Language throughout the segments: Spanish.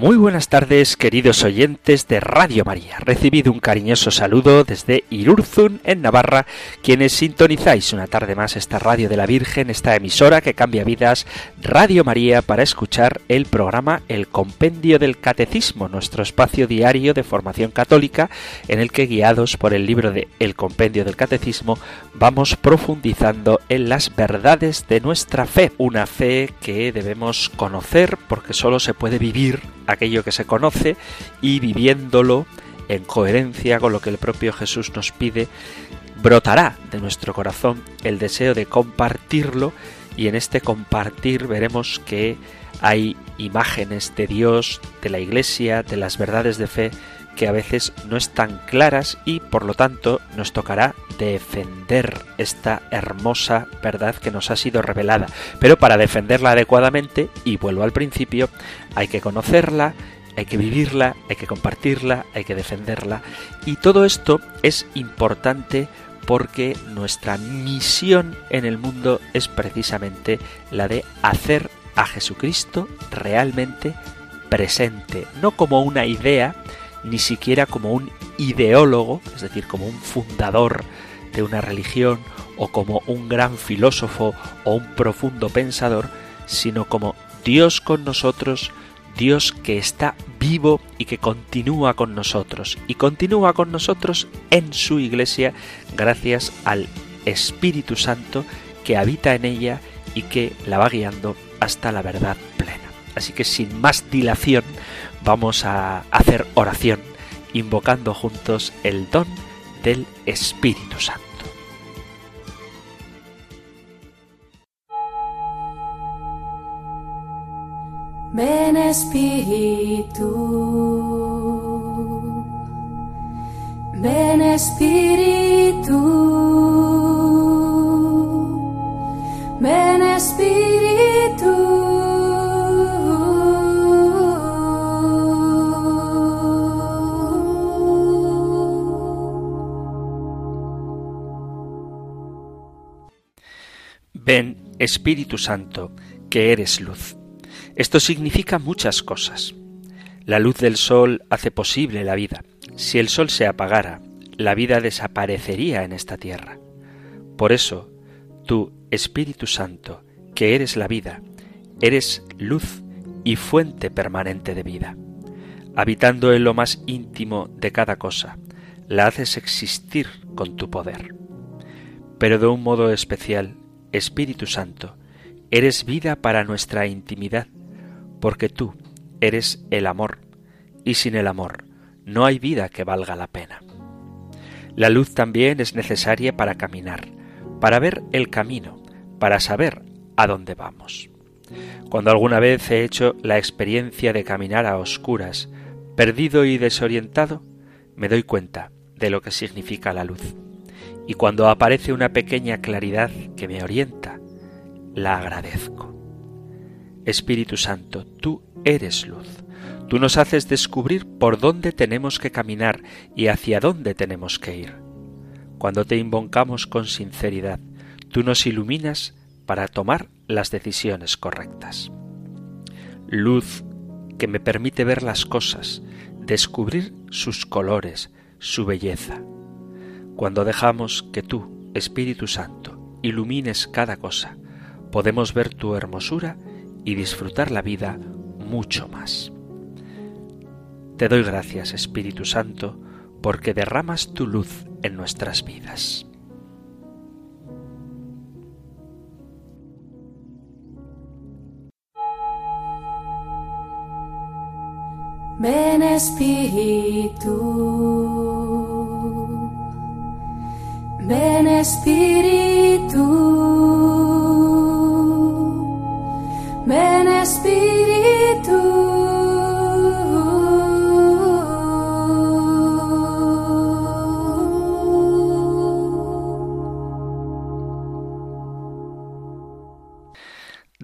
Muy buenas tardes, queridos oyentes de Radio María. Recibido un cariñoso saludo desde Irurzun, en Navarra, quienes sintonizáis una tarde más esta Radio de la Virgen, esta emisora que cambia vidas, Radio María, para escuchar el programa El Compendio del Catecismo, nuestro espacio diario de formación católica, en el que, guiados por el libro de El Compendio del Catecismo, vamos profundizando en las verdades de nuestra fe. Una fe que debemos conocer porque solo se puede vivir aquello que se conoce y viviéndolo en coherencia con lo que el propio Jesús nos pide, brotará de nuestro corazón el deseo de compartirlo y en este compartir veremos que hay imágenes de Dios, de la Iglesia, de las verdades de fe que a veces no están claras y por lo tanto nos tocará defender esta hermosa verdad que nos ha sido revelada. Pero para defenderla adecuadamente, y vuelvo al principio, hay que conocerla, hay que vivirla, hay que compartirla, hay que defenderla. Y todo esto es importante porque nuestra misión en el mundo es precisamente la de hacer a Jesucristo realmente presente, no como una idea, ni siquiera como un ideólogo, es decir, como un fundador de una religión o como un gran filósofo o un profundo pensador, sino como Dios con nosotros, Dios que está vivo y que continúa con nosotros, y continúa con nosotros en su iglesia gracias al Espíritu Santo que habita en ella y que la va guiando hasta la verdad plena. Así que sin más dilación vamos a hacer oración invocando juntos el don del Espíritu Santo. Ven Espíritu, ven Espíritu, ven Espíritu. Ven, Espíritu Santo, que eres luz. Esto significa muchas cosas. La luz del sol hace posible la vida. Si el sol se apagara, la vida desaparecería en esta tierra. Por eso, tú, Espíritu Santo, que eres la vida, eres luz y fuente permanente de vida. Habitando en lo más íntimo de cada cosa, la haces existir con tu poder. Pero de un modo especial, Espíritu Santo, eres vida para nuestra intimidad, porque tú eres el amor, y sin el amor no hay vida que valga la pena. La luz también es necesaria para caminar, para ver el camino, para saber a dónde vamos. Cuando alguna vez he hecho la experiencia de caminar a oscuras, perdido y desorientado, me doy cuenta de lo que significa la luz y cuando aparece una pequeña claridad que me orienta, la agradezco. Espíritu Santo, tú eres luz. Tú nos haces descubrir por dónde tenemos que caminar y hacia dónde tenemos que ir. Cuando te invocamos con sinceridad, tú nos iluminas para tomar las decisiones correctas. Luz que me permite ver las cosas, descubrir sus colores, su belleza. Cuando dejamos que tú, Espíritu Santo, ilumines cada cosa, podemos ver tu hermosura y disfrutar la vida mucho más. Te doy gracias, Espíritu Santo, porque derramas tu luz en nuestras vidas. Ven Espíritu. Ven Espíritu, ven Espíritu.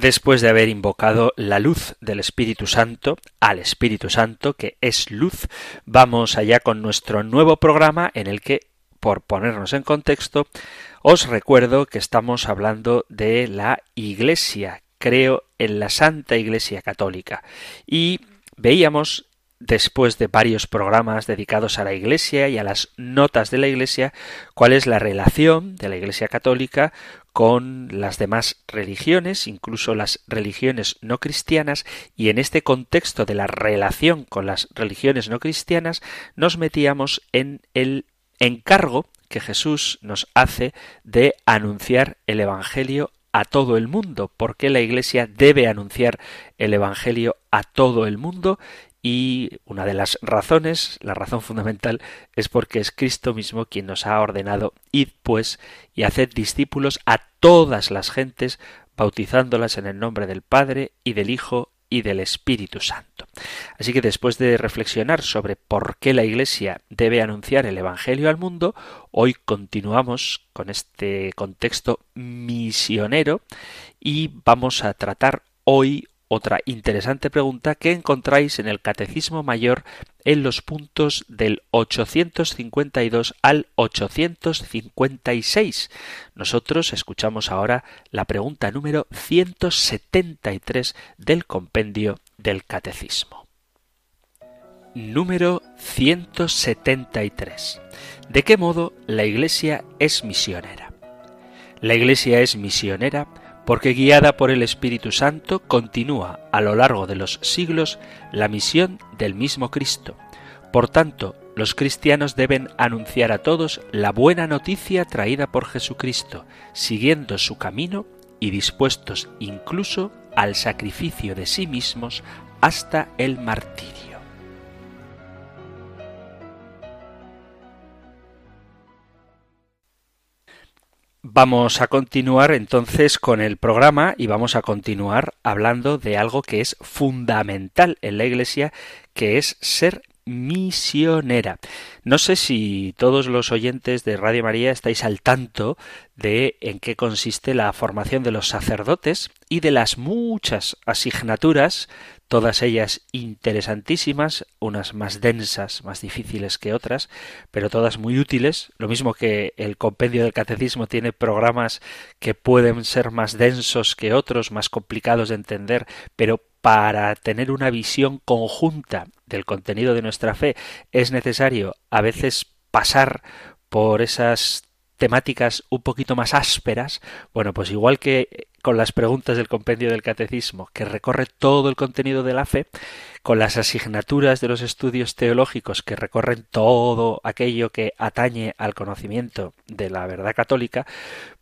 después de haber invocado la luz del Espíritu Santo, al Espíritu Santo, que es luz, vamos allá con nuestro nuevo programa en el que, por ponernos en contexto, os recuerdo que estamos hablando de la Iglesia, creo en la Santa Iglesia Católica, y veíamos después de varios programas dedicados a la Iglesia y a las notas de la Iglesia, cuál es la relación de la Iglesia católica con las demás religiones, incluso las religiones no cristianas, y en este contexto de la relación con las religiones no cristianas, nos metíamos en el encargo que Jesús nos hace de anunciar el Evangelio a todo el mundo, porque la Iglesia debe anunciar el Evangelio a todo el mundo y una de las razones, la razón fundamental, es porque es Cristo mismo quien nos ha ordenado id pues y haced discípulos a todas las gentes, bautizándolas en el nombre del Padre y del Hijo y del Espíritu Santo. Así que después de reflexionar sobre por qué la Iglesia debe anunciar el Evangelio al mundo, hoy continuamos con este contexto misionero y vamos a tratar hoy otra interesante pregunta que encontráis en el Catecismo Mayor en los puntos del 852 al 856. Nosotros escuchamos ahora la pregunta número 173 del compendio del Catecismo. Número 173. ¿De qué modo la Iglesia es misionera? La Iglesia es misionera porque guiada por el Espíritu Santo continúa a lo largo de los siglos la misión del mismo Cristo. Por tanto, los cristianos deben anunciar a todos la buena noticia traída por Jesucristo, siguiendo su camino y dispuestos incluso al sacrificio de sí mismos hasta el martirio. Vamos a continuar entonces con el programa y vamos a continuar hablando de algo que es fundamental en la Iglesia, que es ser misionera. No sé si todos los oyentes de Radio María estáis al tanto de en qué consiste la formación de los sacerdotes y de las muchas asignaturas todas ellas interesantísimas, unas más densas, más difíciles que otras, pero todas muy útiles, lo mismo que el compendio del catecismo tiene programas que pueden ser más densos que otros, más complicados de entender, pero para tener una visión conjunta del contenido de nuestra fe es necesario a veces pasar por esas temáticas un poquito más ásperas, bueno, pues igual que con las preguntas del compendio del catecismo, que recorre todo el contenido de la fe, con las asignaturas de los estudios teológicos que recorren todo aquello que atañe al conocimiento de la verdad católica,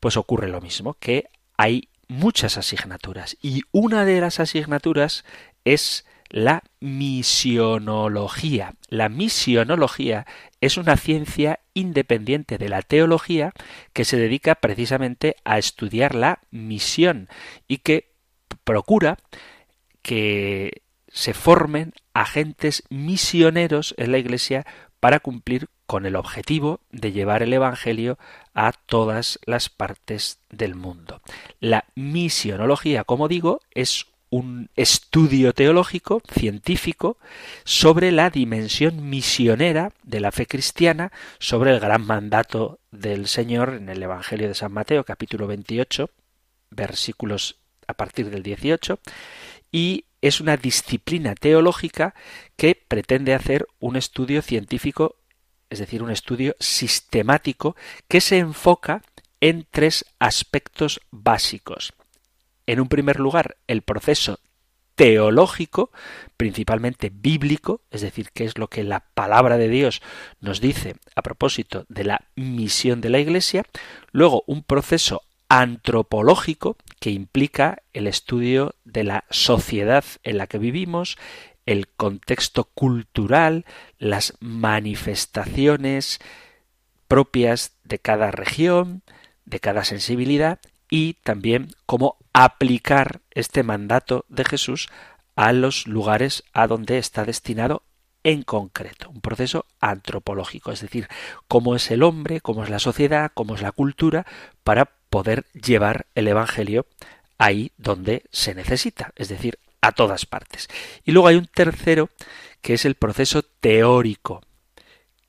pues ocurre lo mismo, que hay muchas asignaturas y una de las asignaturas es la misionología. La misionología es una ciencia independiente de la teología que se dedica precisamente a estudiar la misión y que procura que se formen agentes misioneros en la Iglesia para cumplir con el objetivo de llevar el Evangelio a todas las partes del mundo. La misionología, como digo, es un estudio teológico, científico, sobre la dimensión misionera de la fe cristiana, sobre el gran mandato del Señor en el Evangelio de San Mateo, capítulo 28, versículos a partir del 18, y es una disciplina teológica que pretende hacer un estudio científico, es decir, un estudio sistemático que se enfoca en tres aspectos básicos. En un primer lugar, el proceso teológico, principalmente bíblico, es decir, qué es lo que la palabra de Dios nos dice a propósito de la misión de la Iglesia, luego un proceso antropológico que implica el estudio de la sociedad en la que vivimos, el contexto cultural, las manifestaciones propias de cada región, de cada sensibilidad y también cómo aplicar este mandato de Jesús a los lugares a donde está destinado en concreto, un proceso antropológico, es decir, cómo es el hombre, cómo es la sociedad, cómo es la cultura, para poder llevar el Evangelio ahí donde se necesita, es decir, a todas partes. Y luego hay un tercero que es el proceso teórico,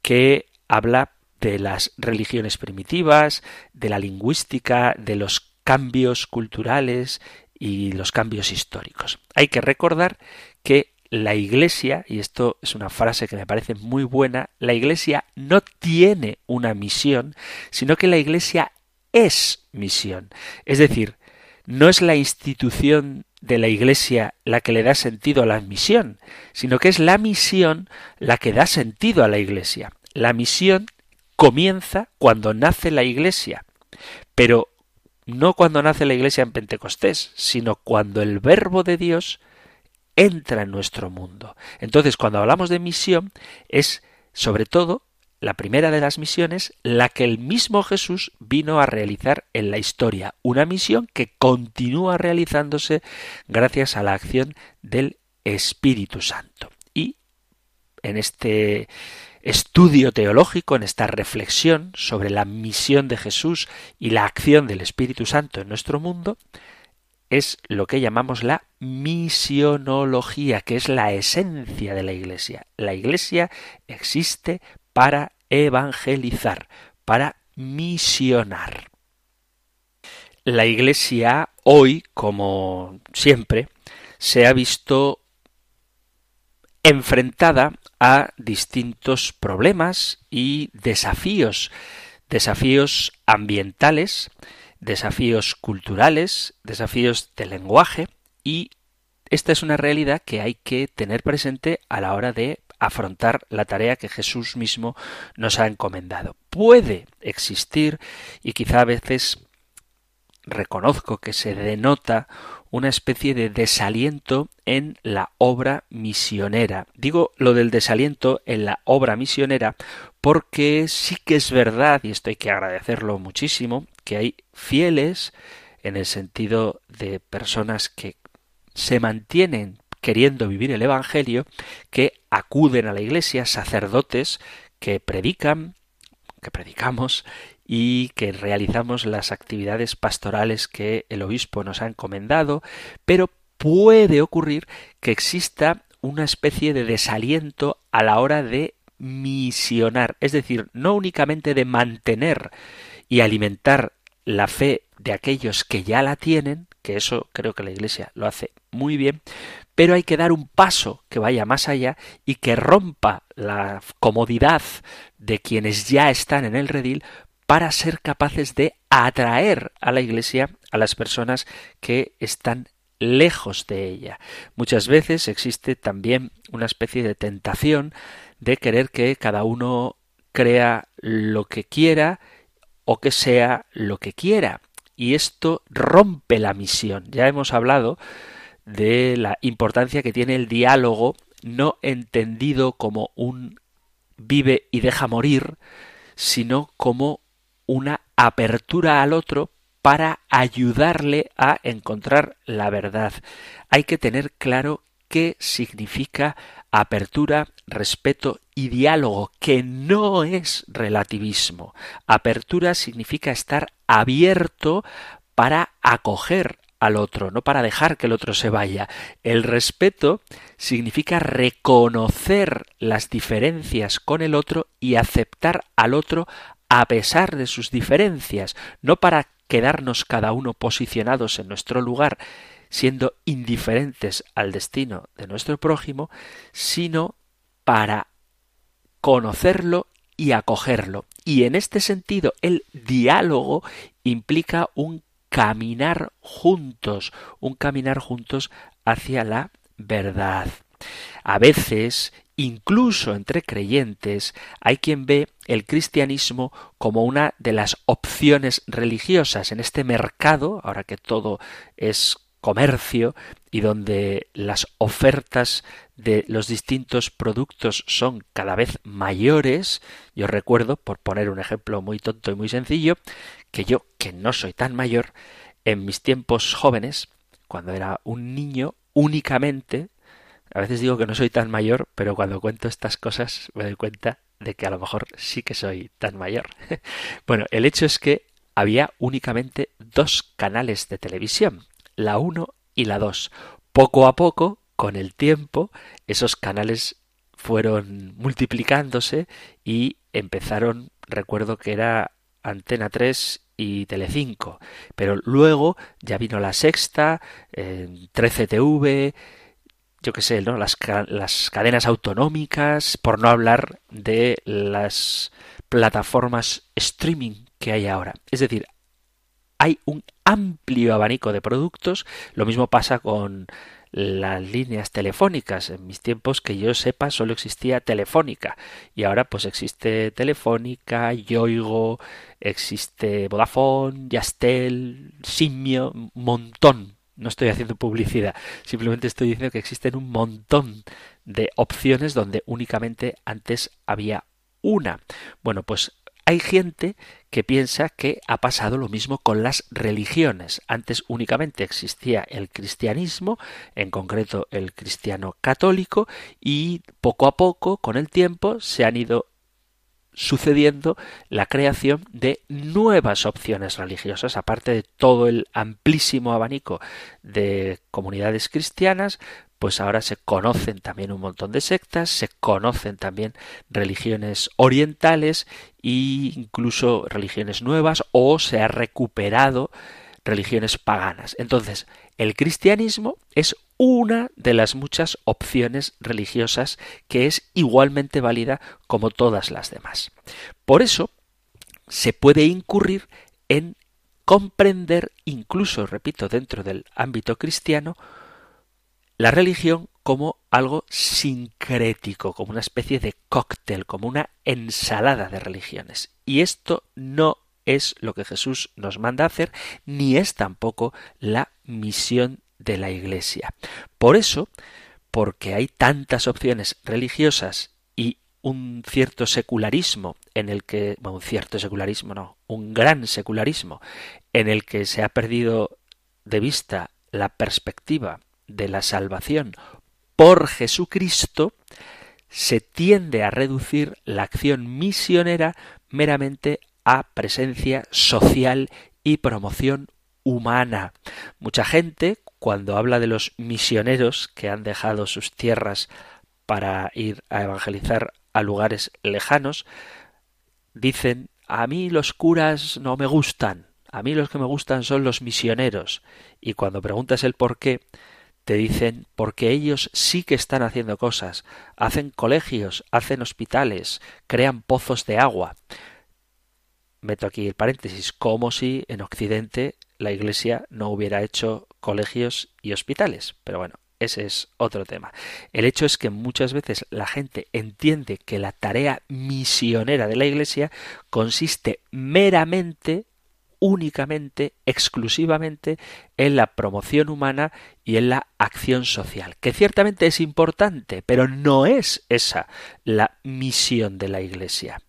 que habla de las religiones primitivas, de la lingüística, de los cambios culturales y los cambios históricos. Hay que recordar que la Iglesia, y esto es una frase que me parece muy buena, la Iglesia no tiene una misión, sino que la Iglesia es misión. Es decir, no es la institución de la Iglesia la que le da sentido a la misión, sino que es la misión la que da sentido a la Iglesia. La misión comienza cuando nace la Iglesia, pero no cuando nace la Iglesia en Pentecostés, sino cuando el Verbo de Dios entra en nuestro mundo. Entonces, cuando hablamos de misión, es sobre todo la primera de las misiones, la que el mismo Jesús vino a realizar en la historia, una misión que continúa realizándose gracias a la acción del Espíritu Santo. Y en este estudio teológico, en esta reflexión sobre la misión de Jesús y la acción del Espíritu Santo en nuestro mundo, es lo que llamamos la misionología, que es la esencia de la Iglesia. La Iglesia existe para evangelizar, para misionar. La Iglesia hoy, como siempre, se ha visto enfrentada a distintos problemas y desafíos, desafíos ambientales, desafíos culturales, desafíos de lenguaje y esta es una realidad que hay que tener presente a la hora de afrontar la tarea que Jesús mismo nos ha encomendado. Puede existir y quizá a veces reconozco que se denota una especie de desaliento en la obra misionera. Digo lo del desaliento en la obra misionera porque sí que es verdad, y esto hay que agradecerlo muchísimo, que hay fieles en el sentido de personas que se mantienen queriendo vivir el Evangelio, que acuden a la iglesia, sacerdotes que predican, que predicamos y que realizamos las actividades pastorales que el obispo nos ha encomendado, pero puede ocurrir que exista una especie de desaliento a la hora de misionar, es decir, no únicamente de mantener y alimentar la fe de aquellos que ya la tienen, que eso creo que la Iglesia lo hace muy bien, pero hay que dar un paso que vaya más allá y que rompa la comodidad de quienes ya están en el redil para ser capaces de atraer a la Iglesia a las personas que están lejos de ella. Muchas veces existe también una especie de tentación de querer que cada uno crea lo que quiera o que sea lo que quiera. Y esto rompe la misión. Ya hemos hablado de la importancia que tiene el diálogo no entendido como un vive y deja morir, sino como una apertura al otro para ayudarle a encontrar la verdad. Hay que tener claro qué significa apertura, respeto y diálogo, que no es relativismo. Apertura significa estar abierto para acoger al otro, no para dejar que el otro se vaya. El respeto significa reconocer las diferencias con el otro y aceptar al otro a pesar de sus diferencias, no para quedarnos cada uno posicionados en nuestro lugar, siendo indiferentes al destino de nuestro prójimo, sino para conocerlo y acogerlo. Y en este sentido, el diálogo implica un caminar juntos, un caminar juntos hacia la verdad. A veces Incluso entre creyentes hay quien ve el cristianismo como una de las opciones religiosas en este mercado, ahora que todo es comercio y donde las ofertas de los distintos productos son cada vez mayores. Yo recuerdo, por poner un ejemplo muy tonto y muy sencillo, que yo, que no soy tan mayor, en mis tiempos jóvenes, cuando era un niño, únicamente a veces digo que no soy tan mayor, pero cuando cuento estas cosas me doy cuenta de que a lo mejor sí que soy tan mayor. bueno, el hecho es que había únicamente dos canales de televisión, la 1 y la 2. Poco a poco, con el tiempo, esos canales fueron multiplicándose y empezaron, recuerdo que era Antena 3 y Telecinco, pero luego ya vino la sexta, 13TV, yo qué sé, ¿no? Las, las cadenas autonómicas, por no hablar de las plataformas streaming que hay ahora. Es decir, hay un amplio abanico de productos. Lo mismo pasa con las líneas telefónicas. En mis tiempos, que yo sepa, solo existía Telefónica. Y ahora pues existe Telefónica, Yoigo, existe Vodafone, Yastel, Simio, montón. No estoy haciendo publicidad, simplemente estoy diciendo que existen un montón de opciones donde únicamente antes había una. Bueno, pues hay gente que piensa que ha pasado lo mismo con las religiones. Antes únicamente existía el cristianismo, en concreto el cristiano católico, y poco a poco, con el tiempo, se han ido sucediendo la creación de nuevas opciones religiosas, aparte de todo el amplísimo abanico de comunidades cristianas, pues ahora se conocen también un montón de sectas, se conocen también religiones orientales e incluso religiones nuevas o se ha recuperado religiones paganas. Entonces, el cristianismo es una de las muchas opciones religiosas que es igualmente válida como todas las demás. Por eso, se puede incurrir en comprender, incluso, repito, dentro del ámbito cristiano, la religión como algo sincrético, como una especie de cóctel, como una ensalada de religiones. Y esto no es lo que Jesús nos manda hacer, ni es tampoco la misión de la Iglesia. Por eso, porque hay tantas opciones religiosas y un cierto secularismo en el que, bueno, un cierto secularismo no, un gran secularismo en el que se ha perdido de vista la perspectiva de la salvación por Jesucristo, se tiende a reducir la acción misionera meramente a presencia social y promoción humana. Mucha gente, cuando habla de los misioneros que han dejado sus tierras para ir a evangelizar a lugares lejanos, dicen a mí los curas no me gustan, a mí los que me gustan son los misioneros. Y cuando preguntas el por qué, te dicen porque ellos sí que están haciendo cosas, hacen colegios, hacen hospitales, crean pozos de agua. Meto aquí el paréntesis, como si en Occidente la Iglesia no hubiera hecho colegios y hospitales. Pero bueno, ese es otro tema. El hecho es que muchas veces la gente entiende que la tarea misionera de la Iglesia consiste meramente únicamente, exclusivamente en la promoción humana y en la acción social, que ciertamente es importante, pero no es esa la misión de la Iglesia.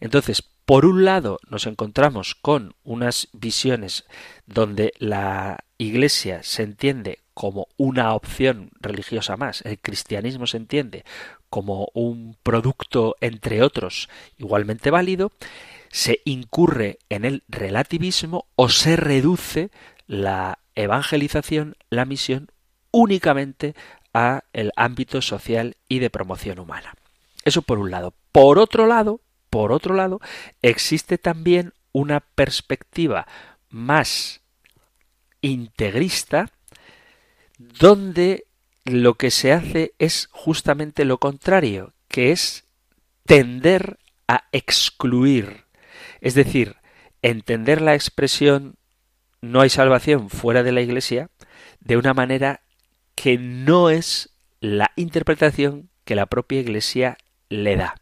Entonces, por un lado, nos encontramos con unas visiones donde la Iglesia se entiende como una opción religiosa más, el cristianismo se entiende como un producto, entre otros, igualmente válido, se incurre en el relativismo o se reduce la evangelización, la misión, únicamente a el ámbito social y de promoción humana. Eso por un lado. Por otro lado, por otro lado, existe también una perspectiva más integrista donde lo que se hace es justamente lo contrario, que es tender a excluir es decir, entender la expresión no hay salvación fuera de la Iglesia de una manera que no es la interpretación que la propia Iglesia le da.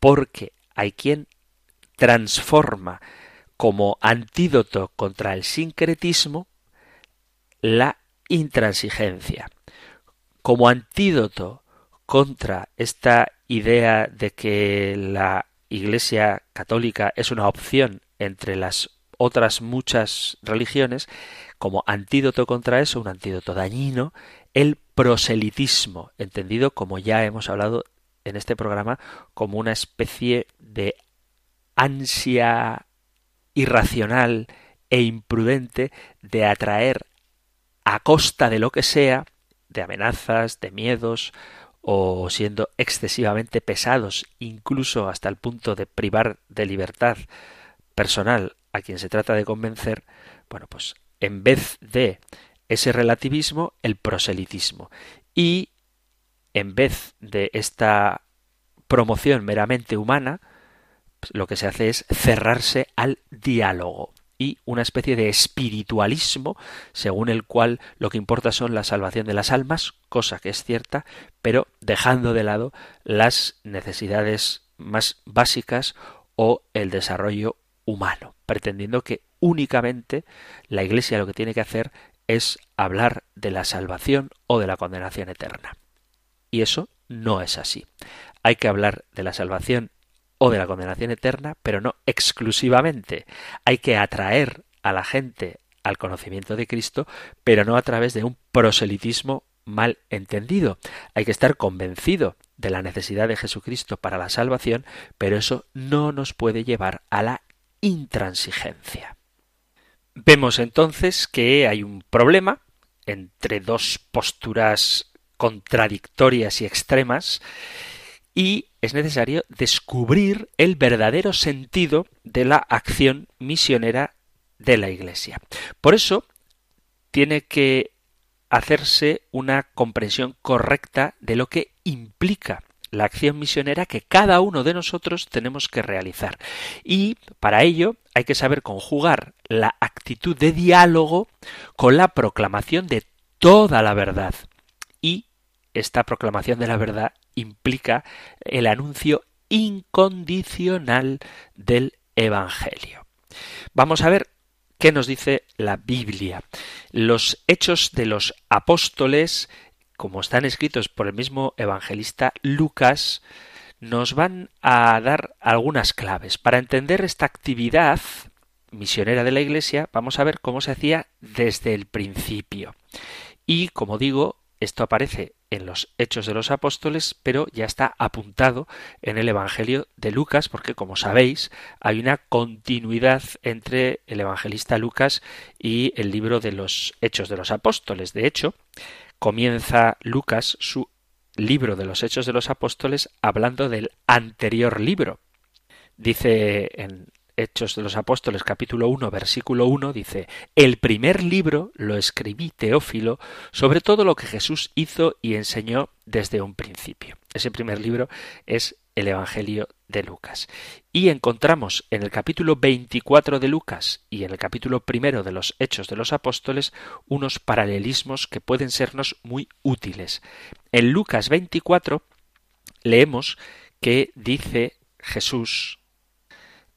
Porque hay quien transforma como antídoto contra el sincretismo la intransigencia. Como antídoto contra esta idea de que la Iglesia católica es una opción entre las otras muchas religiones, como antídoto contra eso, un antídoto dañino, el proselitismo, entendido como ya hemos hablado en este programa, como una especie de ansia irracional e imprudente de atraer a costa de lo que sea, de amenazas, de miedos, o siendo excesivamente pesados, incluso hasta el punto de privar de libertad personal a quien se trata de convencer, bueno, pues en vez de ese relativismo, el proselitismo. Y en vez de esta promoción meramente humana, pues lo que se hace es cerrarse al diálogo y una especie de espiritualismo según el cual lo que importa son la salvación de las almas, cosa que es cierta, pero dejando de lado las necesidades más básicas o el desarrollo humano, pretendiendo que únicamente la Iglesia lo que tiene que hacer es hablar de la salvación o de la condenación eterna. Y eso no es así. Hay que hablar de la salvación o de la condenación eterna, pero no exclusivamente. Hay que atraer a la gente al conocimiento de Cristo, pero no a través de un proselitismo mal entendido. Hay que estar convencido de la necesidad de Jesucristo para la salvación, pero eso no nos puede llevar a la intransigencia. Vemos entonces que hay un problema entre dos posturas contradictorias y extremas y es necesario descubrir el verdadero sentido de la acción misionera de la Iglesia. Por eso tiene que hacerse una comprensión correcta de lo que implica la acción misionera que cada uno de nosotros tenemos que realizar. Y para ello hay que saber conjugar la actitud de diálogo con la proclamación de toda la verdad. Y esta proclamación de la verdad implica el anuncio incondicional del Evangelio. Vamos a ver qué nos dice la Biblia. Los hechos de los apóstoles como están escritos por el mismo evangelista Lucas, nos van a dar algunas claves. Para entender esta actividad misionera de la Iglesia, vamos a ver cómo se hacía desde el principio. Y, como digo, esto aparece en los Hechos de los Apóstoles, pero ya está apuntado en el Evangelio de Lucas, porque como sabéis, hay una continuidad entre el evangelista Lucas y el libro de los Hechos de los Apóstoles. De hecho, comienza Lucas su libro de los Hechos de los Apóstoles hablando del anterior libro. Dice en Hechos de los Apóstoles capítulo 1 versículo 1 dice, el primer libro lo escribí Teófilo sobre todo lo que Jesús hizo y enseñó desde un principio. Ese primer libro es el Evangelio de Lucas. Y encontramos en el capítulo 24 de Lucas y en el capítulo primero de los Hechos de los Apóstoles unos paralelismos que pueden sernos muy útiles. En Lucas 24 leemos que dice Jesús,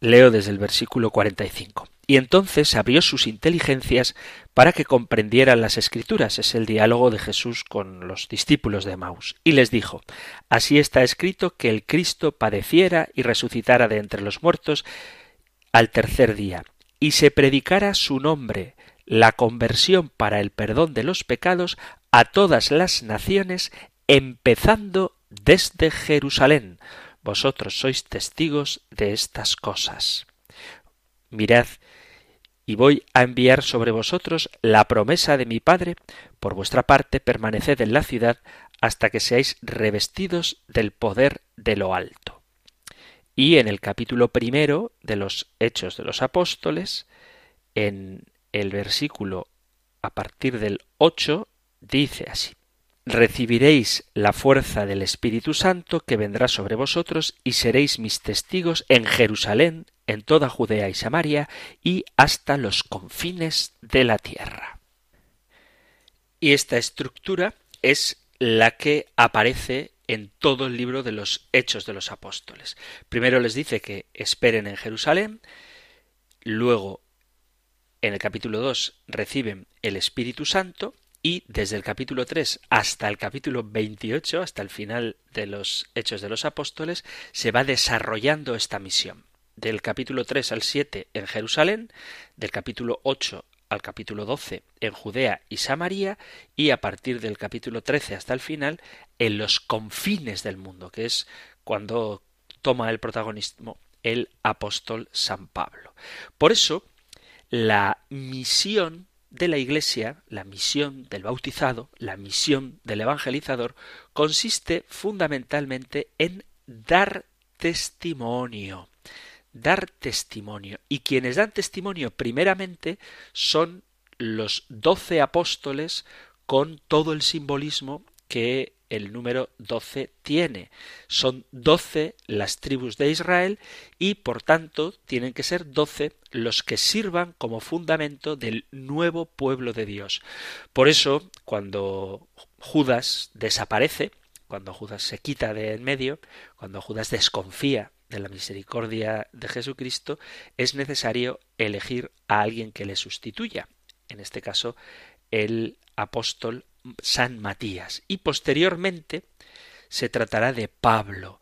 leo desde el versículo 45, y entonces abrió sus inteligencias para que comprendieran las escrituras. Es el diálogo de Jesús con los discípulos de Maus. Y les dijo, Así está escrito que el Cristo padeciera y resucitara de entre los muertos al tercer día, y se predicara su nombre, la conversión para el perdón de los pecados a todas las naciones, empezando desde Jerusalén. Vosotros sois testigos de estas cosas. Mirad y voy a enviar sobre vosotros la promesa de mi Padre, por vuestra parte permaneced en la ciudad hasta que seáis revestidos del poder de lo alto. Y en el capítulo primero de los Hechos de los Apóstoles, en el versículo a partir del 8, dice así recibiréis la fuerza del Espíritu Santo que vendrá sobre vosotros y seréis mis testigos en Jerusalén, en toda Judea y Samaria y hasta los confines de la tierra. Y esta estructura es la que aparece en todo el libro de los Hechos de los Apóstoles. Primero les dice que esperen en Jerusalén, luego en el capítulo 2 reciben el Espíritu Santo y desde el capítulo 3 hasta el capítulo 28, hasta el final de los Hechos de los Apóstoles, se va desarrollando esta misión del capítulo 3 al 7 en Jerusalén, del capítulo 8 al capítulo 12 en Judea y Samaria y a partir del capítulo 13 hasta el final en los confines del mundo, que es cuando toma el protagonismo el apóstol San Pablo. Por eso, la misión de la Iglesia, la misión del bautizado, la misión del evangelizador, consiste fundamentalmente en dar testimonio. Dar testimonio. Y quienes dan testimonio primeramente son los doce apóstoles con todo el simbolismo que el número doce tiene. Son doce las tribus de Israel y por tanto tienen que ser doce los que sirvan como fundamento del nuevo pueblo de Dios. Por eso, cuando Judas desaparece, cuando Judas se quita de en medio, cuando Judas desconfía de la misericordia de Jesucristo, es necesario elegir a alguien que le sustituya. En este caso, el apóstol San Matías. Y posteriormente se tratará de Pablo.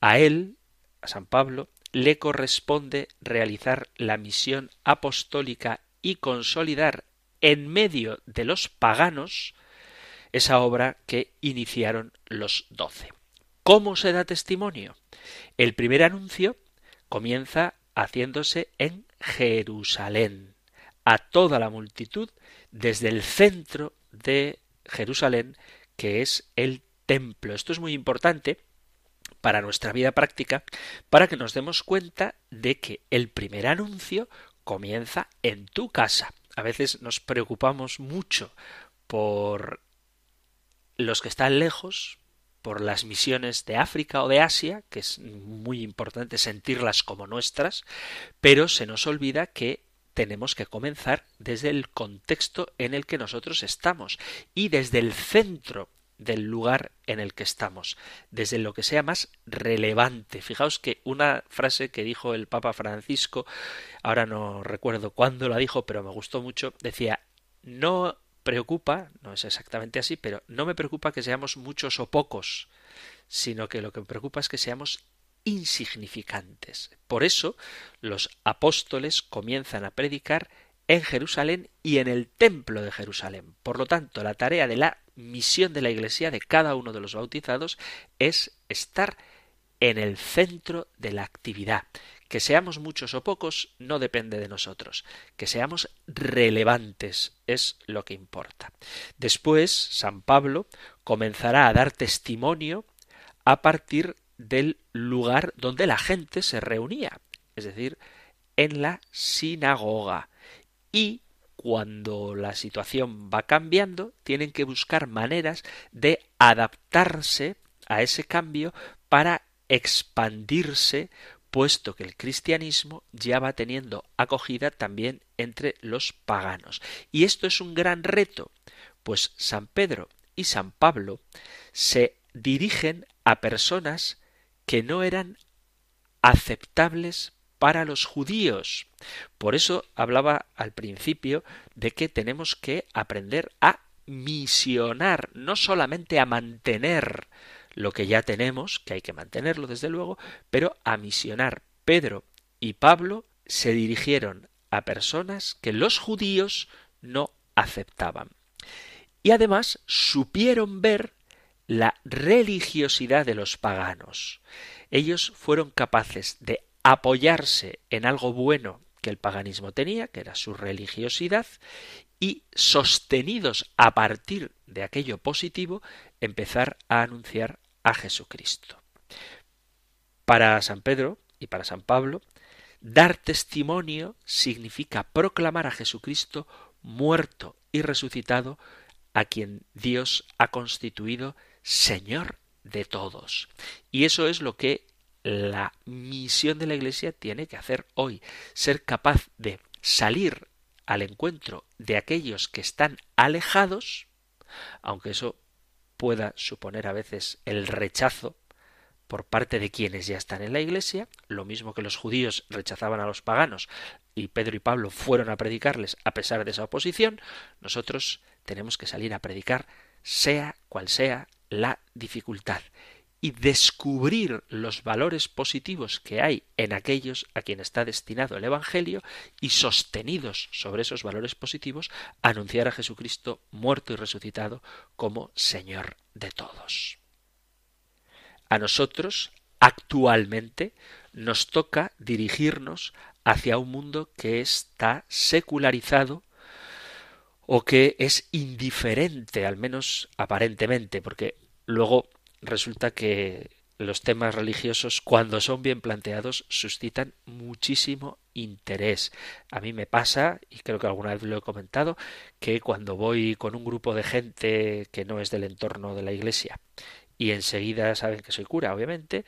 A él, a San Pablo, le corresponde realizar la misión apostólica y consolidar en medio de los paganos esa obra que iniciaron los doce. ¿Cómo se da testimonio? El primer anuncio comienza haciéndose en Jerusalén, a toda la multitud, desde el centro de Jerusalén, que es el templo. Esto es muy importante para nuestra vida práctica, para que nos demos cuenta de que el primer anuncio comienza en tu casa. A veces nos preocupamos mucho por los que están lejos, por las misiones de África o de Asia, que es muy importante sentirlas como nuestras, pero se nos olvida que tenemos que comenzar desde el contexto en el que nosotros estamos y desde el centro del lugar en el que estamos, desde lo que sea más relevante. Fijaos que una frase que dijo el Papa Francisco, ahora no recuerdo cuándo la dijo, pero me gustó mucho, decía, no preocupa, no es exactamente así, pero no me preocupa que seamos muchos o pocos, sino que lo que me preocupa es que seamos insignificantes. Por eso los apóstoles comienzan a predicar en Jerusalén y en el templo de Jerusalén. Por lo tanto, la tarea de la misión de la Iglesia de cada uno de los bautizados es estar en el centro de la actividad. Que seamos muchos o pocos no depende de nosotros. Que seamos relevantes es lo que importa. Después, San Pablo comenzará a dar testimonio a partir del lugar donde la gente se reunía, es decir, en la sinagoga. Y cuando la situación va cambiando, tienen que buscar maneras de adaptarse a ese cambio para expandirse, puesto que el cristianismo ya va teniendo acogida también entre los paganos. Y esto es un gran reto, pues San Pedro y San Pablo se dirigen a personas que no eran aceptables para los judíos. Por eso hablaba al principio de que tenemos que aprender a misionar, no solamente a mantener lo que ya tenemos, que hay que mantenerlo desde luego, pero a misionar. Pedro y Pablo se dirigieron a personas que los judíos no aceptaban. Y además supieron ver la religiosidad de los paganos. Ellos fueron capaces de apoyarse en algo bueno que el paganismo tenía, que era su religiosidad, y sostenidos a partir de aquello positivo, empezar a anunciar a Jesucristo. Para San Pedro y para San Pablo, dar testimonio significa proclamar a Jesucristo muerto y resucitado, a quien Dios ha constituido Señor de todos. Y eso es lo que la misión de la Iglesia tiene que hacer hoy, ser capaz de salir al encuentro de aquellos que están alejados, aunque eso pueda suponer a veces el rechazo por parte de quienes ya están en la Iglesia, lo mismo que los judíos rechazaban a los paganos y Pedro y Pablo fueron a predicarles a pesar de esa oposición, nosotros tenemos que salir a predicar sea cual sea la dificultad y descubrir los valores positivos que hay en aquellos a quien está destinado el Evangelio y sostenidos sobre esos valores positivos, anunciar a Jesucristo muerto y resucitado como Señor de todos. A nosotros, actualmente, nos toca dirigirnos hacia un mundo que está secularizado, o que es indiferente, al menos aparentemente, porque luego resulta que los temas religiosos, cuando son bien planteados, suscitan muchísimo interés. A mí me pasa, y creo que alguna vez lo he comentado, que cuando voy con un grupo de gente que no es del entorno de la iglesia, y enseguida saben que soy cura, obviamente,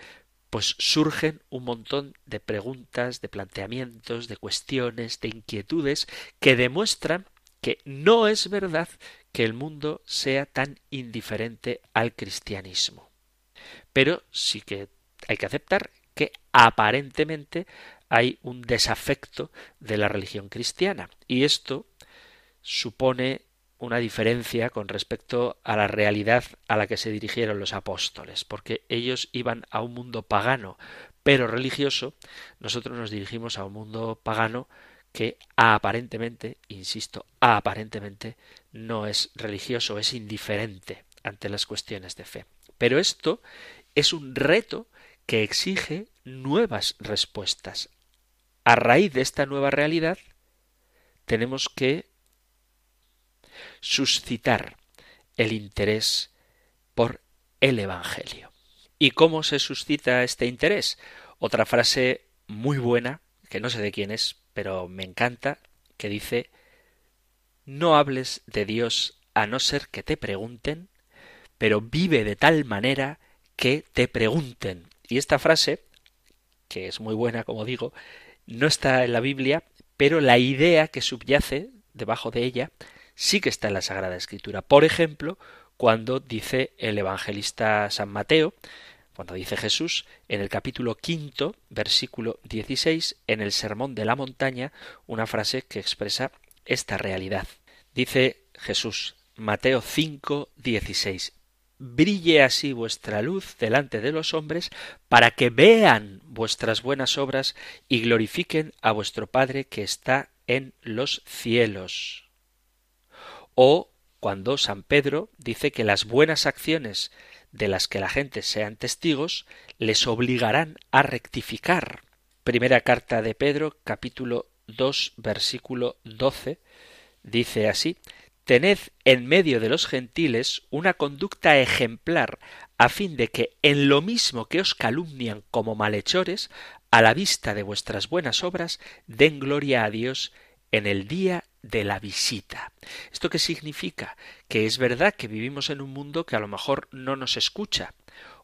pues surgen un montón de preguntas, de planteamientos, de cuestiones, de inquietudes que demuestran que no es verdad que el mundo sea tan indiferente al cristianismo. Pero sí que hay que aceptar que aparentemente hay un desafecto de la religión cristiana. Y esto supone una diferencia con respecto a la realidad a la que se dirigieron los apóstoles, porque ellos iban a un mundo pagano, pero religioso, nosotros nos dirigimos a un mundo pagano que aparentemente, insisto, aparentemente no es religioso, es indiferente ante las cuestiones de fe. Pero esto es un reto que exige nuevas respuestas. A raíz de esta nueva realidad, tenemos que suscitar el interés por el Evangelio. ¿Y cómo se suscita este interés? Otra frase muy buena, que no sé de quién es, pero me encanta, que dice No hables de Dios a no ser que te pregunten, pero vive de tal manera que te pregunten. Y esta frase, que es muy buena, como digo, no está en la Biblia, pero la idea que subyace debajo de ella sí que está en la Sagrada Escritura. Por ejemplo, cuando dice el evangelista San Mateo, cuando dice Jesús en el capítulo quinto, versículo 16, en el Sermón de la Montaña, una frase que expresa esta realidad. Dice Jesús, Mateo 5, 16, brille así vuestra luz delante de los hombres, para que vean vuestras buenas obras y glorifiquen a vuestro Padre que está en los cielos. O cuando San Pedro dice que las buenas acciones de las que la gente sean testigos les obligarán a rectificar. Primera carta de Pedro, capítulo 2, versículo 12, dice así Tened en medio de los gentiles una conducta ejemplar, a fin de que en lo mismo que os calumnian como malhechores, a la vista de vuestras buenas obras, den gloria a Dios en el día de la visita. ¿Esto qué significa? Que es verdad que vivimos en un mundo que a lo mejor no nos escucha,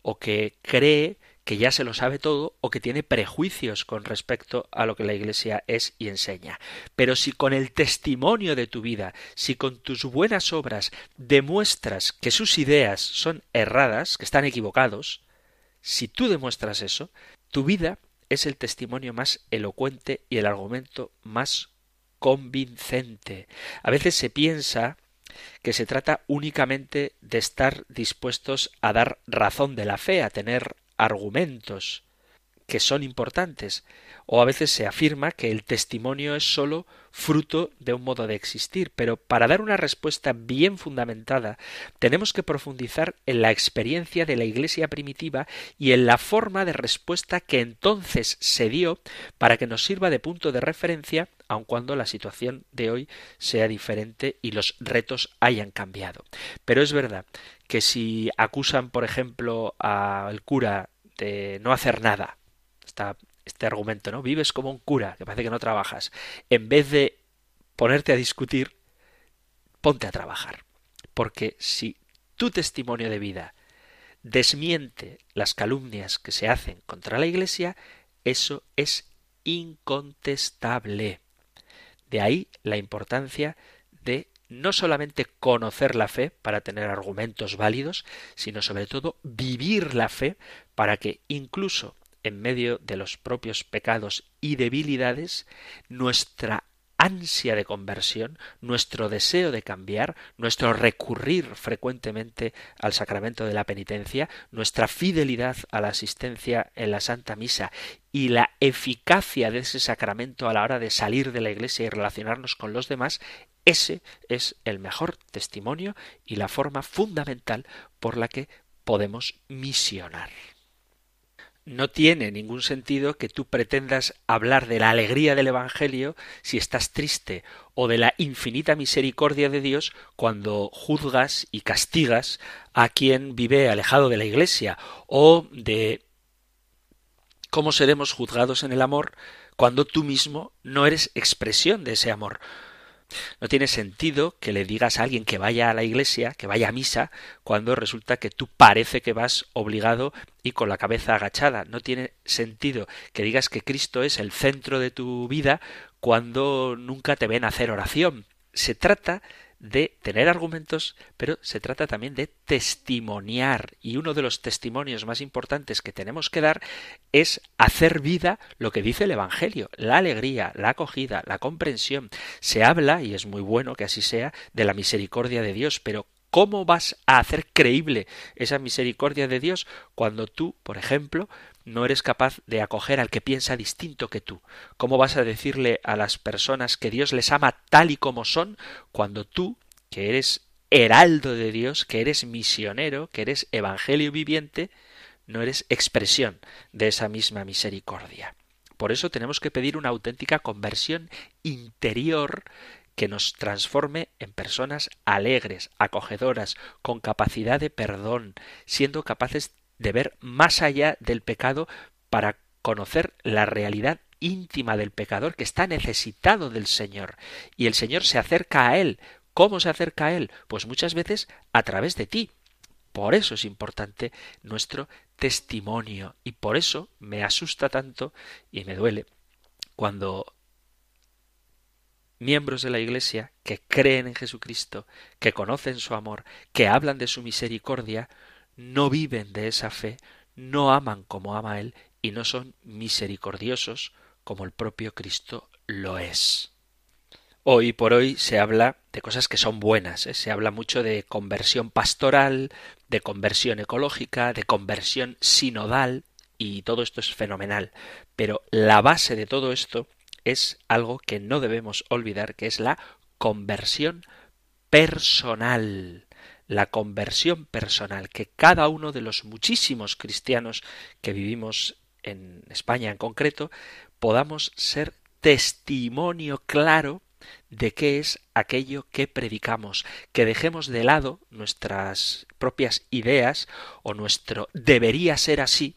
o que cree que ya se lo sabe todo o que tiene prejuicios con respecto a lo que la Iglesia es y enseña. Pero si con el testimonio de tu vida, si con tus buenas obras demuestras que sus ideas son erradas, que están equivocados, si tú demuestras eso, tu vida es el testimonio más elocuente y el argumento más convincente. A veces se piensa que se trata únicamente de estar dispuestos a dar razón de la fe, a tener argumentos que son importantes, o a veces se afirma que el testimonio es sólo fruto de un modo de existir, pero para dar una respuesta bien fundamentada tenemos que profundizar en la experiencia de la Iglesia primitiva y en la forma de respuesta que entonces se dio para que nos sirva de punto de referencia aun cuando la situación de hoy sea diferente y los retos hayan cambiado. Pero es verdad que si acusan, por ejemplo, al cura de no hacer nada, este argumento, ¿no? Vives como un cura, que parece que no trabajas. En vez de ponerte a discutir, ponte a trabajar. Porque si tu testimonio de vida desmiente las calumnias que se hacen contra la Iglesia, eso es incontestable. De ahí la importancia de no solamente conocer la fe para tener argumentos válidos, sino sobre todo vivir la fe para que incluso en medio de los propios pecados y debilidades, nuestra ansia de conversión, nuestro deseo de cambiar, nuestro recurrir frecuentemente al sacramento de la penitencia, nuestra fidelidad a la asistencia en la Santa Misa y la eficacia de ese sacramento a la hora de salir de la Iglesia y relacionarnos con los demás, ese es el mejor testimonio y la forma fundamental por la que podemos misionar. No tiene ningún sentido que tú pretendas hablar de la alegría del Evangelio si estás triste o de la infinita misericordia de Dios cuando juzgas y castigas a quien vive alejado de la Iglesia o de cómo seremos juzgados en el amor cuando tú mismo no eres expresión de ese amor. No tiene sentido que le digas a alguien que vaya a la iglesia, que vaya a misa, cuando resulta que tú parece que vas obligado y con la cabeza agachada. No tiene sentido que digas que Cristo es el centro de tu vida cuando nunca te ven hacer oración. Se trata de tener argumentos, pero se trata también de testimoniar. Y uno de los testimonios más importantes que tenemos que dar es hacer vida lo que dice el Evangelio, la alegría, la acogida, la comprensión. Se habla, y es muy bueno que así sea, de la misericordia de Dios, pero ¿Cómo vas a hacer creíble esa misericordia de Dios cuando tú, por ejemplo, no eres capaz de acoger al que piensa distinto que tú? ¿Cómo vas a decirle a las personas que Dios les ama tal y como son cuando tú, que eres heraldo de Dios, que eres misionero, que eres evangelio viviente, no eres expresión de esa misma misericordia? Por eso tenemos que pedir una auténtica conversión interior que nos transforme en personas alegres, acogedoras, con capacidad de perdón, siendo capaces de ver más allá del pecado para conocer la realidad íntima del pecador que está necesitado del Señor. Y el Señor se acerca a él. ¿Cómo se acerca a él? Pues muchas veces a través de ti. Por eso es importante nuestro testimonio. Y por eso me asusta tanto y me duele cuando miembros de la Iglesia que creen en Jesucristo, que conocen su amor, que hablan de su misericordia, no viven de esa fe, no aman como ama Él y no son misericordiosos como el propio Cristo lo es. Hoy por hoy se habla de cosas que son buenas, ¿eh? se habla mucho de conversión pastoral, de conversión ecológica, de conversión sinodal, y todo esto es fenomenal. Pero la base de todo esto es algo que no debemos olvidar, que es la conversión personal. La conversión personal, que cada uno de los muchísimos cristianos que vivimos en España en concreto, podamos ser testimonio claro de qué es aquello que predicamos, que dejemos de lado nuestras propias ideas o nuestro debería ser así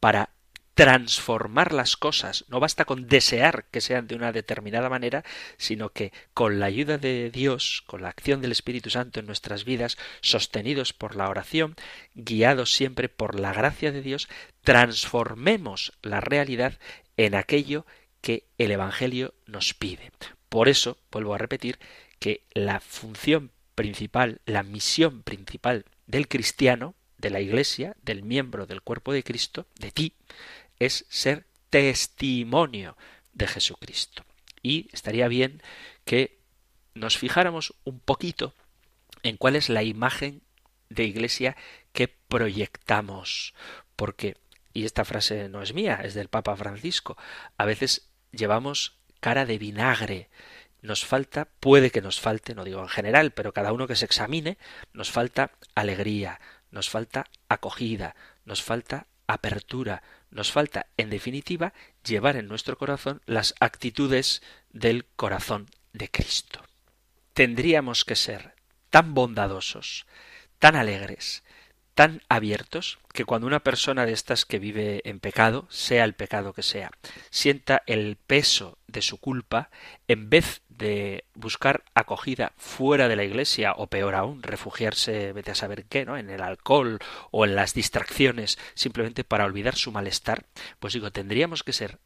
para transformar las cosas. No basta con desear que sean de una determinada manera, sino que con la ayuda de Dios, con la acción del Espíritu Santo en nuestras vidas, sostenidos por la oración, guiados siempre por la gracia de Dios, transformemos la realidad en aquello que el Evangelio nos pide. Por eso, vuelvo a repetir, que la función principal, la misión principal del cristiano, de la Iglesia, del miembro del cuerpo de Cristo, de ti, es ser testimonio de Jesucristo. Y estaría bien que nos fijáramos un poquito en cuál es la imagen de iglesia que proyectamos. Porque, y esta frase no es mía, es del Papa Francisco, a veces llevamos cara de vinagre. Nos falta, puede que nos falte, no digo en general, pero cada uno que se examine, nos falta alegría, nos falta acogida, nos falta apertura, nos falta, en definitiva, llevar en nuestro corazón las actitudes del corazón de Cristo. Tendríamos que ser tan bondadosos, tan alegres, tan abiertos, que cuando una persona de estas que vive en pecado, sea el pecado que sea, sienta el peso de su culpa, en vez de buscar acogida fuera de la iglesia o peor aún, refugiarse, vete a saber qué, ¿no? en el alcohol o en las distracciones simplemente para olvidar su malestar, pues digo, tendríamos que ser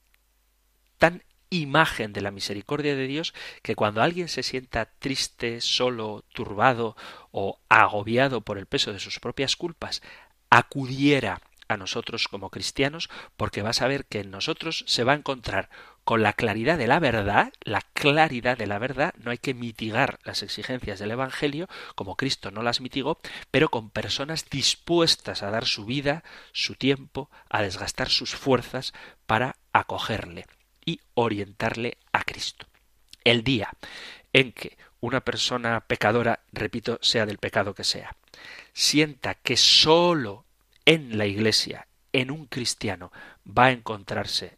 tan imagen de la misericordia de Dios que cuando alguien se sienta triste, solo, turbado o agobiado por el peso de sus propias culpas, acudiera a nosotros como cristianos porque va a saber que en nosotros se va a encontrar con la claridad de la verdad, la claridad de la verdad, no hay que mitigar las exigencias del Evangelio, como Cristo no las mitigó, pero con personas dispuestas a dar su vida, su tiempo, a desgastar sus fuerzas para acogerle y orientarle a Cristo. El día en que una persona pecadora, repito, sea del pecado que sea, sienta que sólo en la Iglesia en un cristiano va a encontrarse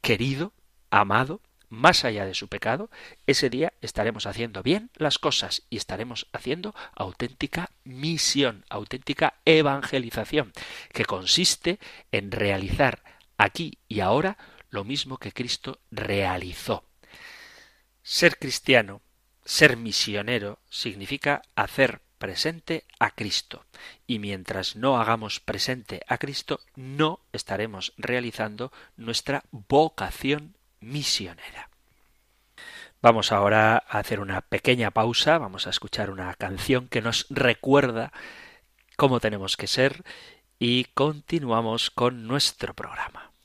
querido, amado, más allá de su pecado, ese día estaremos haciendo bien las cosas y estaremos haciendo auténtica misión, auténtica evangelización, que consiste en realizar aquí y ahora lo mismo que Cristo realizó. Ser cristiano, ser misionero, significa hacer presente a Cristo. Y mientras no hagamos presente a Cristo, no estaremos realizando nuestra vocación misionera. Vamos ahora a hacer una pequeña pausa, vamos a escuchar una canción que nos recuerda cómo tenemos que ser y continuamos con nuestro programa.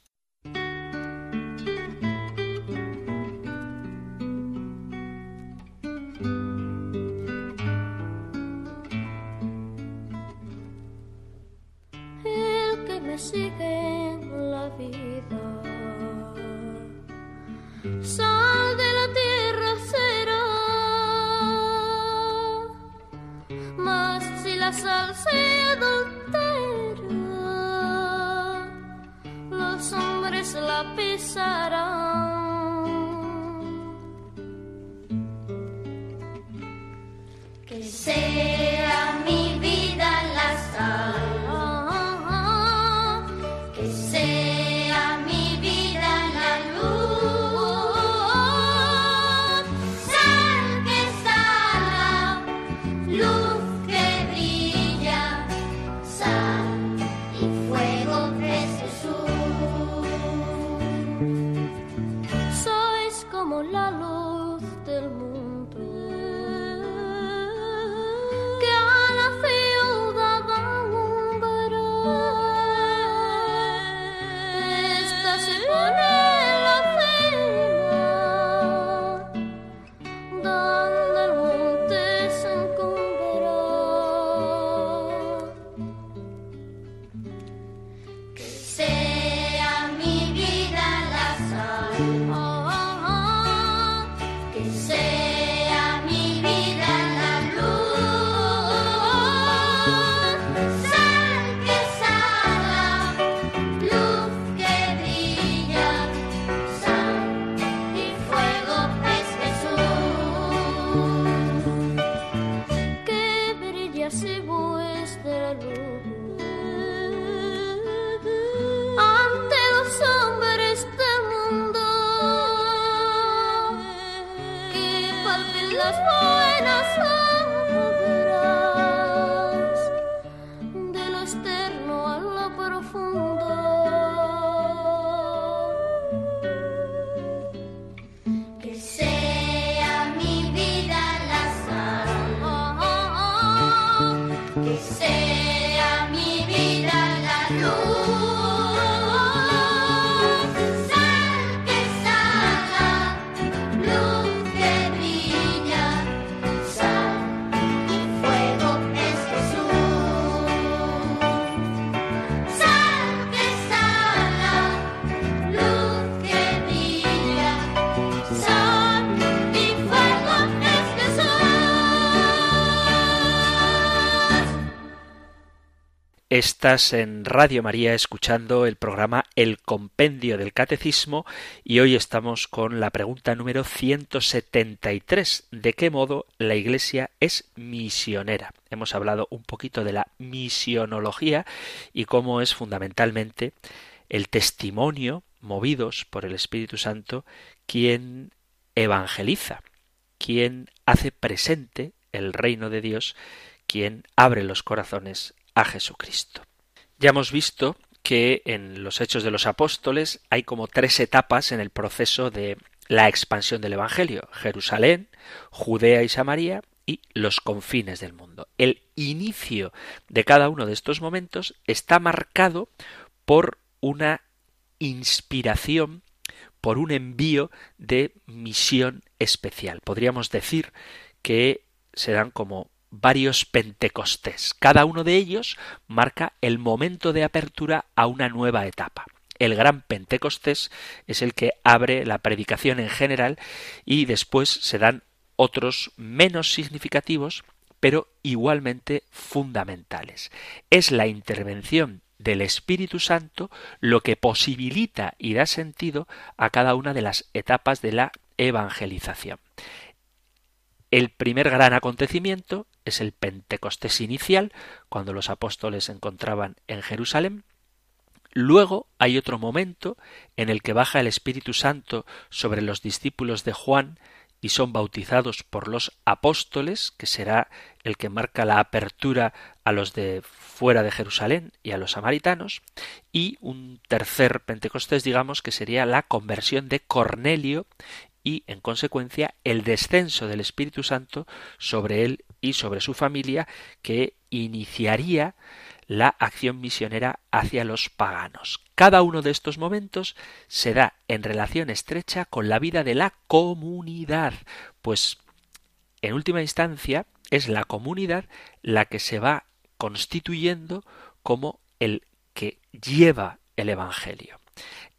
Me sigue en la vida. Sal de la tierra será, mas si la sal se adultera, los hombres la pisarán. Estás en Radio María escuchando el programa El Compendio del Catecismo y hoy estamos con la pregunta número 173. ¿De qué modo la Iglesia es misionera? Hemos hablado un poquito de la misionología y cómo es fundamentalmente el testimonio movidos por el Espíritu Santo quien evangeliza, quien hace presente el reino de Dios, quien abre los corazones a Jesucristo. Ya hemos visto que en los Hechos de los Apóstoles hay como tres etapas en el proceso de la expansión del Evangelio. Jerusalén, Judea y Samaria y los confines del mundo. El inicio de cada uno de estos momentos está marcado por una inspiración, por un envío de misión especial. Podríamos decir que se dan como varios Pentecostés. Cada uno de ellos marca el momento de apertura a una nueva etapa. El gran Pentecostés es el que abre la predicación en general y después se dan otros menos significativos pero igualmente fundamentales. Es la intervención del Espíritu Santo, lo que posibilita y da sentido a cada una de las etapas de la evangelización. El primer gran acontecimiento es el Pentecostés inicial, cuando los apóstoles se encontraban en Jerusalén. Luego hay otro momento en el que baja el Espíritu Santo sobre los discípulos de Juan y son bautizados por los apóstoles, que será el que marca la apertura a los de fuera de Jerusalén y a los samaritanos, y un tercer Pentecostés, digamos, que sería la conversión de Cornelio y, en consecuencia, el descenso del Espíritu Santo sobre él y sobre su familia, que iniciaría la acción misionera hacia los paganos. Cada uno de estos momentos se da en relación estrecha con la vida de la comunidad, pues en última instancia es la comunidad la que se va constituyendo como el que lleva el Evangelio.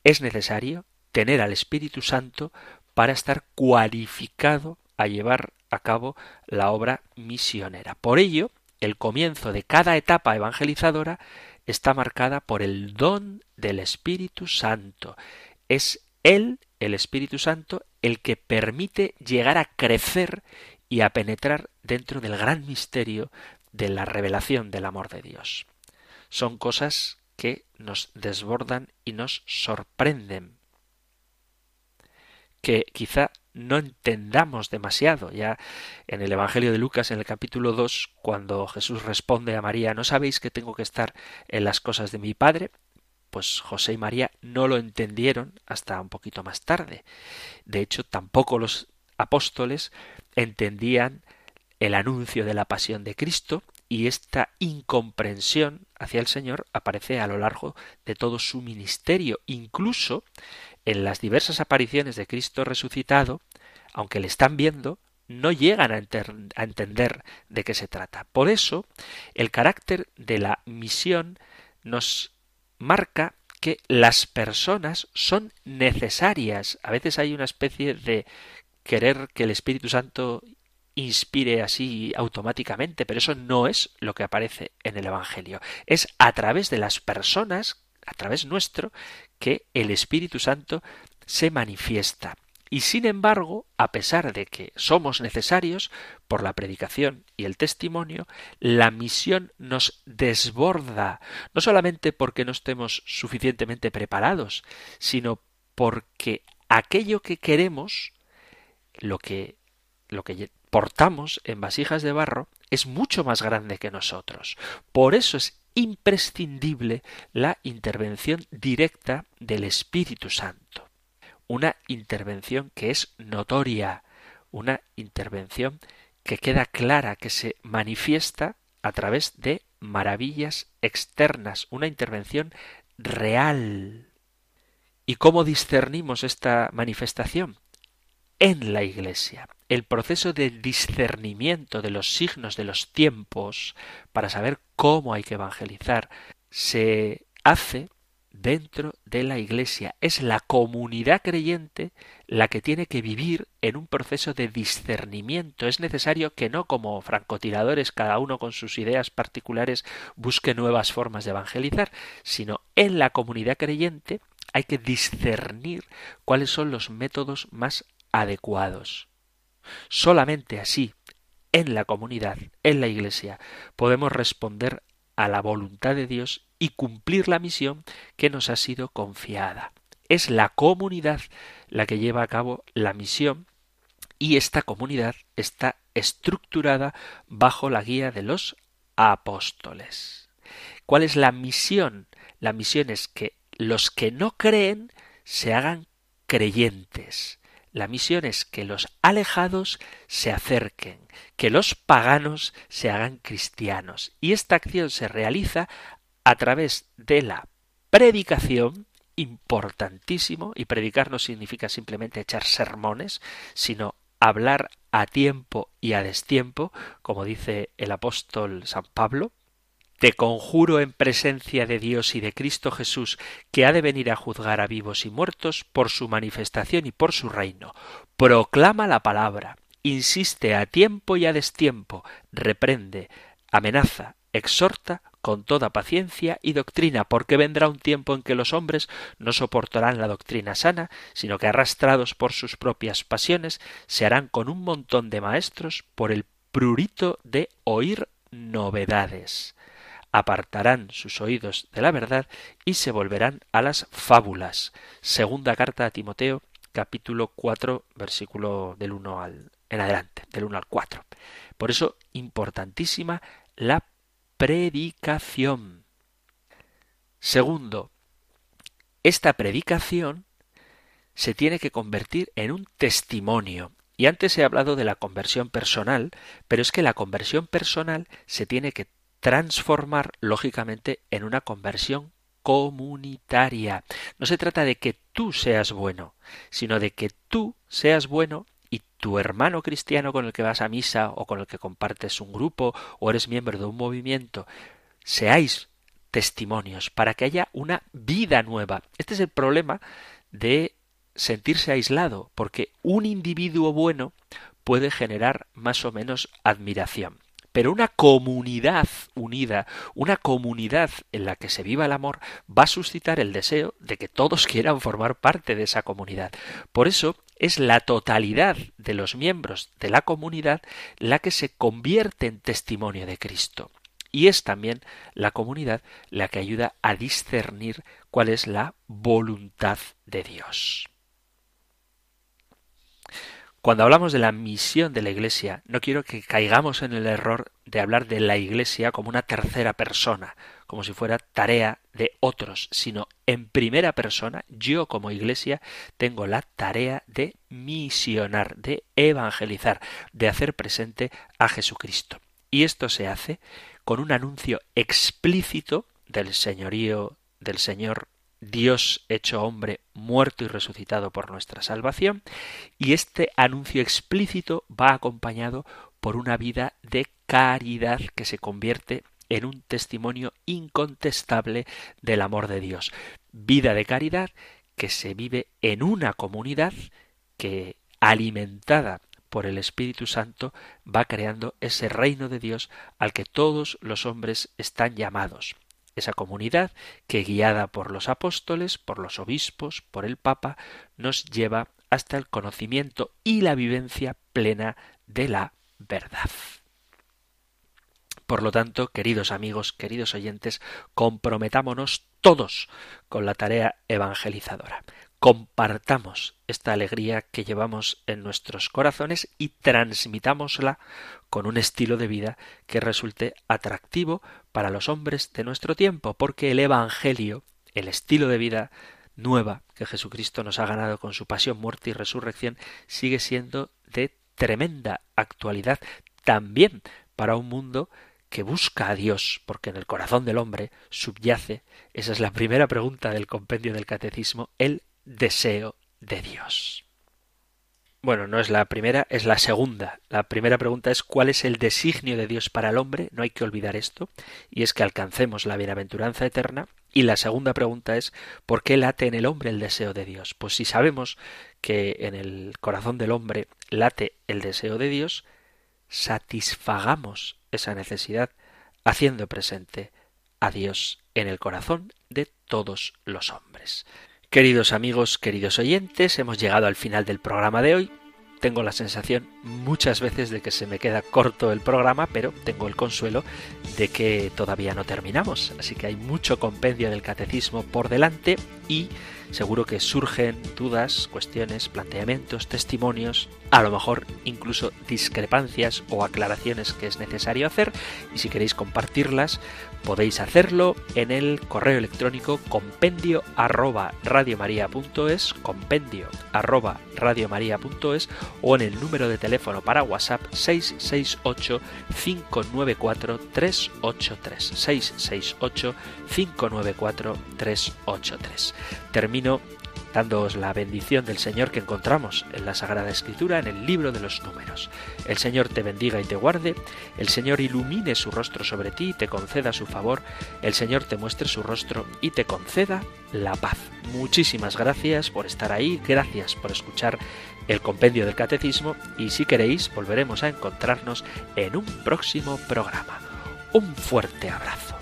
Es necesario tener al Espíritu Santo para estar cualificado a llevar a cabo la obra misionera. Por ello, el comienzo de cada etapa evangelizadora está marcada por el don del Espíritu Santo. Es Él, el Espíritu Santo, el que permite llegar a crecer y a penetrar dentro del gran misterio de la revelación del amor de Dios. Son cosas que nos desbordan y nos sorprenden que quizá no entendamos demasiado. Ya en el Evangelio de Lucas, en el capítulo 2, cuando Jesús responde a María, ¿no sabéis que tengo que estar en las cosas de mi Padre? Pues José y María no lo entendieron hasta un poquito más tarde. De hecho, tampoco los apóstoles entendían el anuncio de la pasión de Cristo y esta incomprensión hacia el Señor aparece a lo largo de todo su ministerio. Incluso en las diversas apariciones de Cristo resucitado, aunque le están viendo, no llegan a, entender de qué se trata. Por eso, el carácter de la misión nos marca que las personas son necesarias. A veces hay una especie de querer que el Espíritu Santo inspire así automáticamente, pero eso no es lo que aparece en el Evangelio. Es a través de las personas, a través nuestro, que el Espíritu Santo se manifiesta. Y sin embargo, a pesar de que somos necesarios por la predicación y el testimonio, la misión nos desborda, no solamente porque no estemos suficientemente preparados, sino porque aquello que queremos, lo que, lo que portamos en vasijas de barro, es mucho más grande que nosotros. Por eso es imprescindible la intervención directa del Espíritu Santo. Una intervención que es notoria, una intervención que queda clara, que se manifiesta a través de maravillas externas, una intervención real. ¿Y cómo discernimos esta manifestación? En la Iglesia el proceso de discernimiento de los signos de los tiempos para saber cómo hay que evangelizar se hace dentro de la Iglesia. Es la comunidad creyente la que tiene que vivir en un proceso de discernimiento. Es necesario que no como francotiradores, cada uno con sus ideas particulares, busque nuevas formas de evangelizar, sino en la comunidad creyente hay que discernir cuáles son los métodos más adecuados. Solamente así, en la comunidad, en la Iglesia, podemos responder a la voluntad de Dios y cumplir la misión que nos ha sido confiada. Es la comunidad la que lleva a cabo la misión y esta comunidad está estructurada bajo la guía de los apóstoles. ¿Cuál es la misión? La misión es que los que no creen se hagan creyentes. La misión es que los alejados se acerquen, que los paganos se hagan cristianos. Y esta acción se realiza a través de la predicación, importantísimo, y predicar no significa simplemente echar sermones, sino hablar a tiempo y a destiempo, como dice el apóstol San Pablo, te conjuro en presencia de Dios y de Cristo Jesús, que ha de venir a juzgar a vivos y muertos por su manifestación y por su reino. Proclama la palabra, insiste a tiempo y a destiempo, reprende, amenaza, exhorta con toda paciencia y doctrina, porque vendrá un tiempo en que los hombres no soportarán la doctrina sana, sino que arrastrados por sus propias pasiones, se harán con un montón de maestros por el prurito de oír novedades. Apartarán sus oídos de la verdad y se volverán a las fábulas. Segunda carta a Timoteo, capítulo 4, versículo del 1 al en adelante, del 1 al 4. Por eso, importantísima la predicación. Segundo, esta predicación se tiene que convertir en un testimonio. Y antes he hablado de la conversión personal, pero es que la conversión personal se tiene que transformar lógicamente en una conversión comunitaria. No se trata de que tú seas bueno, sino de que tú seas bueno tu hermano cristiano con el que vas a misa o con el que compartes un grupo o eres miembro de un movimiento, seáis testimonios para que haya una vida nueva. Este es el problema de sentirse aislado, porque un individuo bueno puede generar más o menos admiración. Pero una comunidad unida, una comunidad en la que se viva el amor, va a suscitar el deseo de que todos quieran formar parte de esa comunidad. Por eso es la totalidad de los miembros de la comunidad la que se convierte en testimonio de Cristo. Y es también la comunidad la que ayuda a discernir cuál es la voluntad de Dios. Cuando hablamos de la misión de la Iglesia, no quiero que caigamos en el error de hablar de la Iglesia como una tercera persona, como si fuera tarea de otros, sino en primera persona, yo como Iglesia tengo la tarea de misionar, de evangelizar, de hacer presente a Jesucristo. Y esto se hace con un anuncio explícito del señorío del Señor Dios hecho hombre, muerto y resucitado por nuestra salvación, y este anuncio explícito va acompañado por una vida de caridad que se convierte en un testimonio incontestable del amor de Dios. Vida de caridad que se vive en una comunidad que, alimentada por el Espíritu Santo, va creando ese reino de Dios al que todos los hombres están llamados esa comunidad que guiada por los apóstoles, por los obispos, por el Papa, nos lleva hasta el conocimiento y la vivencia plena de la verdad. Por lo tanto, queridos amigos, queridos oyentes, comprometámonos todos con la tarea evangelizadora compartamos esta alegría que llevamos en nuestros corazones y transmitámosla con un estilo de vida que resulte atractivo para los hombres de nuestro tiempo, porque el Evangelio, el estilo de vida nueva que Jesucristo nos ha ganado con su pasión, muerte y resurrección, sigue siendo de tremenda actualidad también para un mundo que busca a Dios, porque en el corazón del hombre subyace, esa es la primera pregunta del compendio del catecismo, el deseo de Dios. Bueno, no es la primera, es la segunda. La primera pregunta es ¿cuál es el designio de Dios para el hombre? No hay que olvidar esto, y es que alcancemos la bienaventuranza eterna. Y la segunda pregunta es ¿por qué late en el hombre el deseo de Dios? Pues si sabemos que en el corazón del hombre late el deseo de Dios, satisfagamos esa necesidad haciendo presente a Dios en el corazón de todos los hombres. Queridos amigos, queridos oyentes, hemos llegado al final del programa de hoy. Tengo la sensación muchas veces de que se me queda corto el programa, pero tengo el consuelo de que todavía no terminamos. Así que hay mucho compendio del catecismo por delante y seguro que surgen dudas, cuestiones, planteamientos, testimonios, a lo mejor incluso discrepancias o aclaraciones que es necesario hacer. Y si queréis compartirlas podéis hacerlo en el correo electrónico compendio arroba compendio arroba radiomaria.es o en el número de teléfono para WhatsApp 668 594 383 668 594 383 termino dándoos la bendición del Señor que encontramos en la Sagrada Escritura, en el libro de los números. El Señor te bendiga y te guarde, el Señor ilumine su rostro sobre ti y te conceda su favor, el Señor te muestre su rostro y te conceda la paz. Muchísimas gracias por estar ahí, gracias por escuchar el compendio del catecismo y si queréis volveremos a encontrarnos en un próximo programa. un fuerte abrazo.